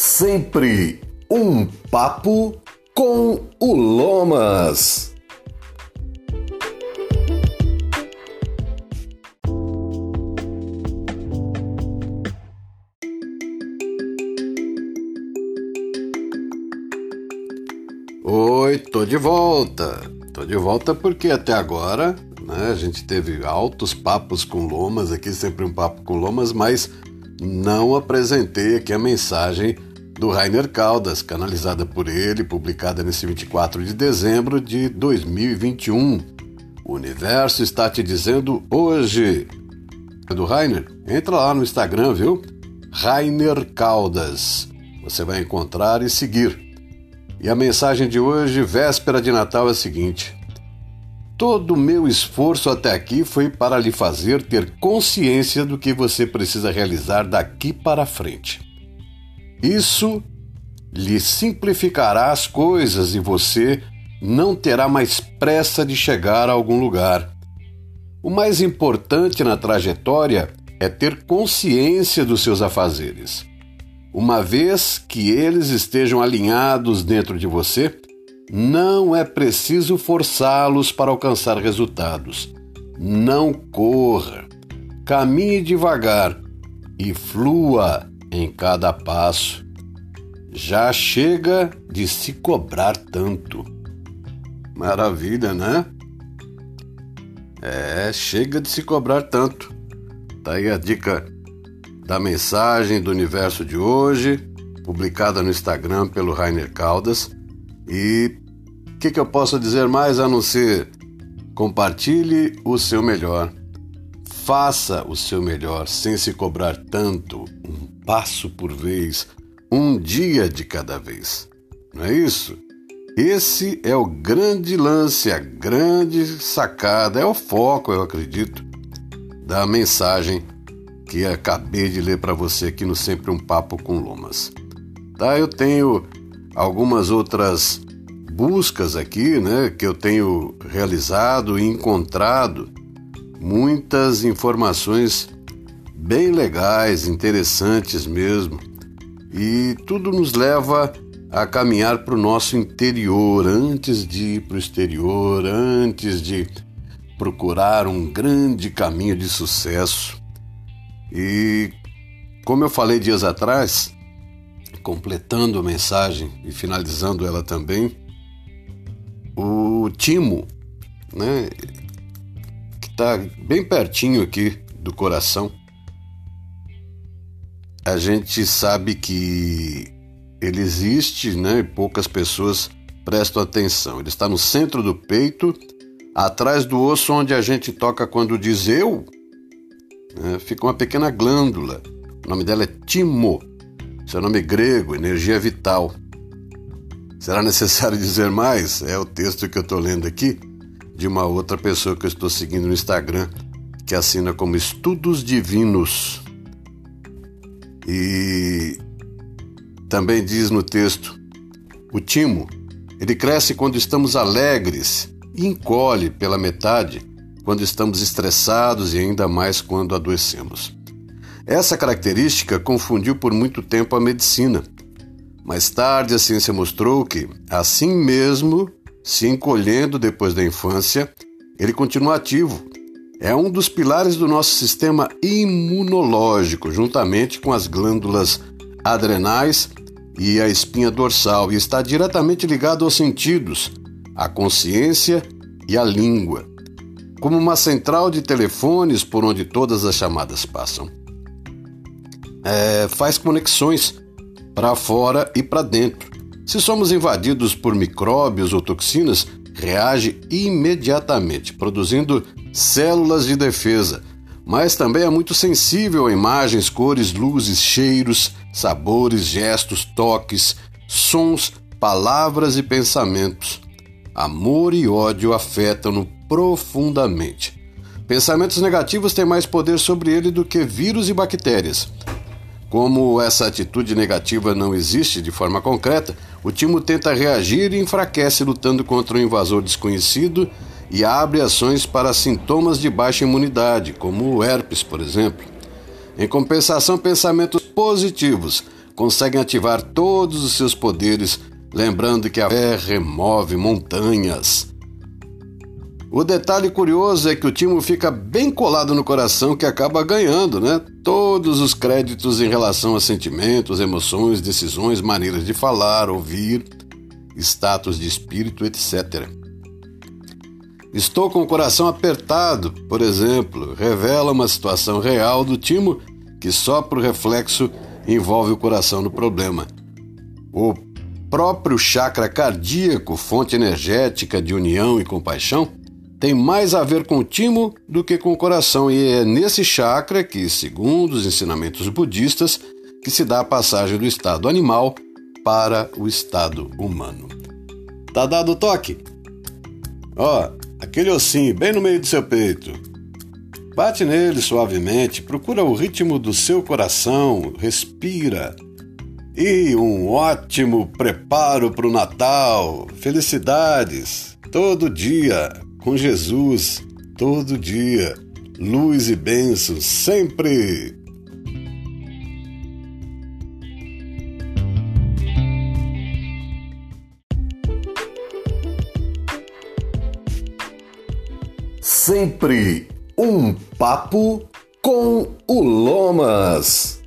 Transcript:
Sempre um papo com o Lomas. Oi, tô de volta. Tô de volta porque até agora né, a gente teve altos papos com Lomas, aqui sempre um papo com Lomas, mas não apresentei aqui a mensagem do Rainer Caldas, canalizada por ele, publicada nesse 24 de dezembro de 2021. O universo está te dizendo hoje. Do Rainer? Entra lá no Instagram, viu? Rainer Caldas. Você vai encontrar e seguir. E a mensagem de hoje, véspera de Natal, é a seguinte: Todo o meu esforço até aqui foi para lhe fazer ter consciência do que você precisa realizar daqui para frente. Isso lhe simplificará as coisas e você não terá mais pressa de chegar a algum lugar. O mais importante na trajetória é ter consciência dos seus afazeres. Uma vez que eles estejam alinhados dentro de você, não é preciso forçá-los para alcançar resultados. Não corra. Caminhe devagar e flua em cada passo. Já chega de se cobrar tanto. Maravilha, né? É, chega de se cobrar tanto. Tá aí a dica da mensagem do universo de hoje, publicada no Instagram pelo Rainer Caldas. E o que, que eu posso dizer mais a não ser compartilhe o seu melhor. Faça o seu melhor sem se cobrar tanto, um passo por vez, um dia de cada vez. Não é isso? Esse é o grande lance, a grande sacada, é o foco, eu acredito, da mensagem que acabei de ler para você aqui no Sempre um Papo com Lomas. Tá, eu tenho algumas outras buscas aqui, né, que eu tenho realizado e encontrado muitas informações bem legais, interessantes mesmo. E tudo nos leva a caminhar para o nosso interior antes de ir para o exterior, antes de procurar um grande caminho de sucesso. E como eu falei dias atrás, completando a mensagem e finalizando ela também, o Timo, né, que está bem pertinho aqui do coração, a gente sabe que ele existe, né, e poucas pessoas prestam atenção. Ele está no centro do peito, atrás do osso onde a gente toca quando diz eu, né, fica uma pequena glândula. O nome dela é Timo. Seu nome é grego, energia vital. Será necessário dizer mais? É o texto que eu estou lendo aqui de uma outra pessoa que eu estou seguindo no Instagram, que assina como Estudos Divinos. E também diz no texto: o timo, ele cresce quando estamos alegres e encolhe pela metade quando estamos estressados e ainda mais quando adoecemos. Essa característica confundiu por muito tempo a medicina. Mais tarde, a ciência mostrou que, assim mesmo, se encolhendo depois da infância, ele continua ativo. É um dos pilares do nosso sistema imunológico, juntamente com as glândulas adrenais e a espinha dorsal, e está diretamente ligado aos sentidos, à consciência e à língua, como uma central de telefones por onde todas as chamadas passam é, faz conexões para fora e para dentro. Se somos invadidos por micróbios ou toxinas, reage imediatamente, produzindo células de defesa, mas também é muito sensível a imagens, cores, luzes, cheiros, sabores, gestos, toques, sons, palavras e pensamentos. Amor e ódio afetam-no profundamente. Pensamentos negativos têm mais poder sobre ele do que vírus e bactérias. Como essa atitude negativa não existe de forma concreta, o Timo tenta reagir e enfraquece lutando contra um invasor desconhecido e abre ações para sintomas de baixa imunidade, como o herpes, por exemplo. Em compensação, pensamentos positivos conseguem ativar todos os seus poderes, lembrando que a fé remove montanhas. O detalhe curioso é que o timo fica bem colado no coração que acaba ganhando, né? Todos os créditos em relação a sentimentos, emoções, decisões, maneiras de falar, ouvir, status de espírito, etc. Estou com o coração apertado, por exemplo, revela uma situação real do timo que só por reflexo envolve o coração no problema. O próprio chakra cardíaco, fonte energética de união e compaixão, tem mais a ver com o timo do que com o coração, e é nesse chakra que, segundo os ensinamentos budistas, que se dá a passagem do estado animal para o estado humano. Tá dado o toque? Ó, aquele ossinho bem no meio do seu peito. Bate nele suavemente, procura o ritmo do seu coração, respira. E um ótimo preparo para o Natal. Felicidades! Todo dia, com Jesus, todo dia. Luz e bênçãos sempre! Sempre um papo com o Lomas.